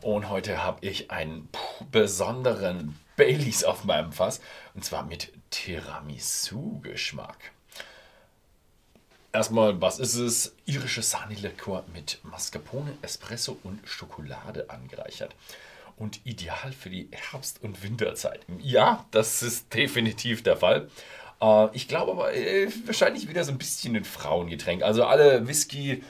Und heute habe ich einen besonderen Baileys auf meinem Fass. Und zwar mit Tiramisu-Geschmack. Erstmal, was ist es? Irische Sahne-Likör mit Mascarpone, Espresso und Schokolade angereichert. Und ideal für die Herbst- und Winterzeit. Ja, das ist definitiv der Fall. Äh, ich glaube aber äh, wahrscheinlich wieder so ein bisschen ein Frauengetränk. Also alle Whisky,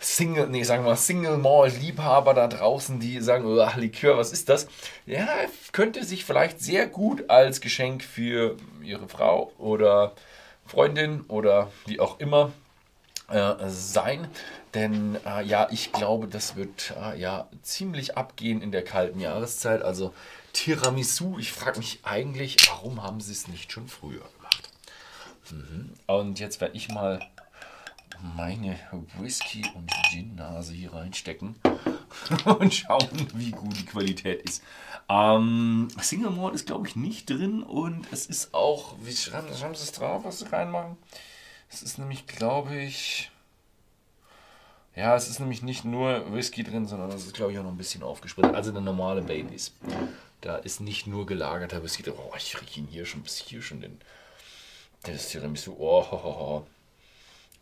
Single, nee, sagen wir Single Malt Liebhaber da draußen, die sagen, oh, Likör, was ist das? Ja, könnte sich vielleicht sehr gut als Geschenk für ihre Frau oder Freundin oder wie auch immer äh, sein. Denn äh, ja, ich glaube, das wird äh, ja ziemlich abgehen in der kalten Jahreszeit. Also Tiramisu, ich frage mich eigentlich, warum haben sie es nicht schon früher gemacht? Mhm. Und jetzt werde ich mal meine Whisky- und Gin-Nase hier reinstecken und schauen, wie gut die Qualität ist. Ähm, Single Malt ist, glaube ich, nicht drin und es ist auch, wie schreiben, schreiben Sie es drauf, was Sie reinmachen? Es ist nämlich, glaube ich, ja, es ist nämlich nicht nur Whisky drin, sondern es ist, glaube ich, auch noch ein bisschen aufgespritzt. Also eine normale Baileys. Da ist nicht nur gelagerter Whisky drin. Oh, ich rieche ihn hier schon bis hier schon den. Das Tiramisu. Oh, oh, oh.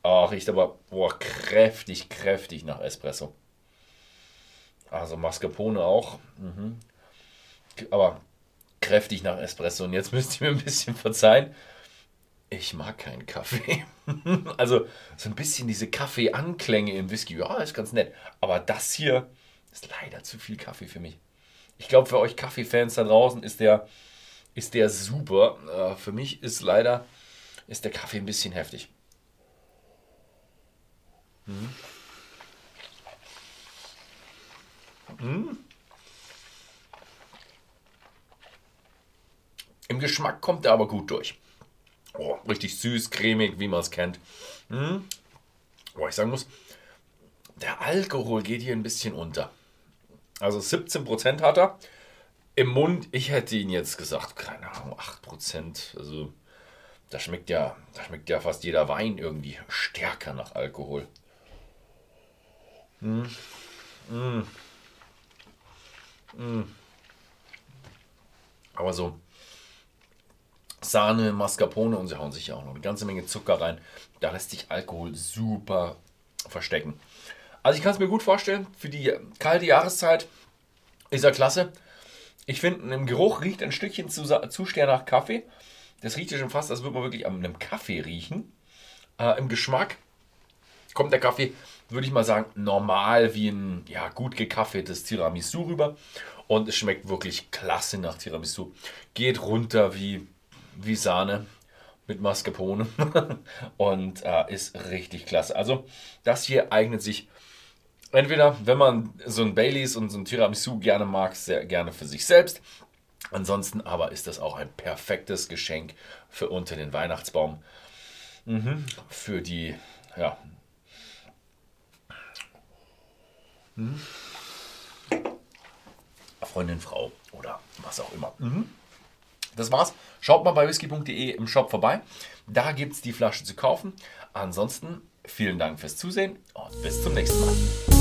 Oh, riecht aber boah, kräftig, kräftig nach Espresso. Also Mascarpone auch. Mhm. Aber kräftig nach Espresso. Und jetzt müsst ihr mir ein bisschen verzeihen. Ich mag keinen Kaffee. also so ein bisschen diese Kaffeeanklänge im Whisky. Ja, ist ganz nett. Aber das hier ist leider zu viel Kaffee für mich. Ich glaube, für euch Kaffeefans da draußen ist der, ist der super. Äh, für mich ist leider ist der Kaffee ein bisschen heftig. Mhm. Mhm. Im Geschmack kommt er aber gut durch. Oh, richtig süß, cremig, wie man es kennt. Mhm. Oh, ich sagen muss, der Alkohol geht hier ein bisschen unter. Also 17% hat er. Im Mund, ich hätte ihn jetzt gesagt, keine Ahnung, 8%. Also da schmeckt ja, da schmeckt ja fast jeder Wein irgendwie stärker nach Alkohol. Mm. Mm. Mm. Aber so Sahne, Mascarpone und sie hauen sich ja auch noch eine ganze Menge Zucker rein. Da lässt sich Alkohol super verstecken. Also ich kann es mir gut vorstellen, für die kalte Jahreszeit ist er klasse. Ich finde, im Geruch riecht ein Stückchen zu, zu sehr nach Kaffee. Das riecht ja schon fast, als würde man wirklich an einem Kaffee riechen. Äh, Im Geschmack kommt der Kaffee würde ich mal sagen, normal wie ein ja, gut gekaffeetes Tiramisu rüber. Und es schmeckt wirklich klasse nach Tiramisu. Geht runter wie, wie Sahne mit Mascarpone und äh, ist richtig klasse. Also das hier eignet sich entweder, wenn man so ein Baileys und so ein Tiramisu gerne mag, sehr gerne für sich selbst. Ansonsten aber ist das auch ein perfektes Geschenk für unter den Weihnachtsbaum. Mhm. Für die ja, Mhm. Freundin, Frau oder was auch immer. Mhm. Das war's. Schaut mal bei whisky.de im Shop vorbei. Da gibt es die Flasche zu kaufen. Ansonsten vielen Dank fürs Zusehen und bis zum nächsten Mal.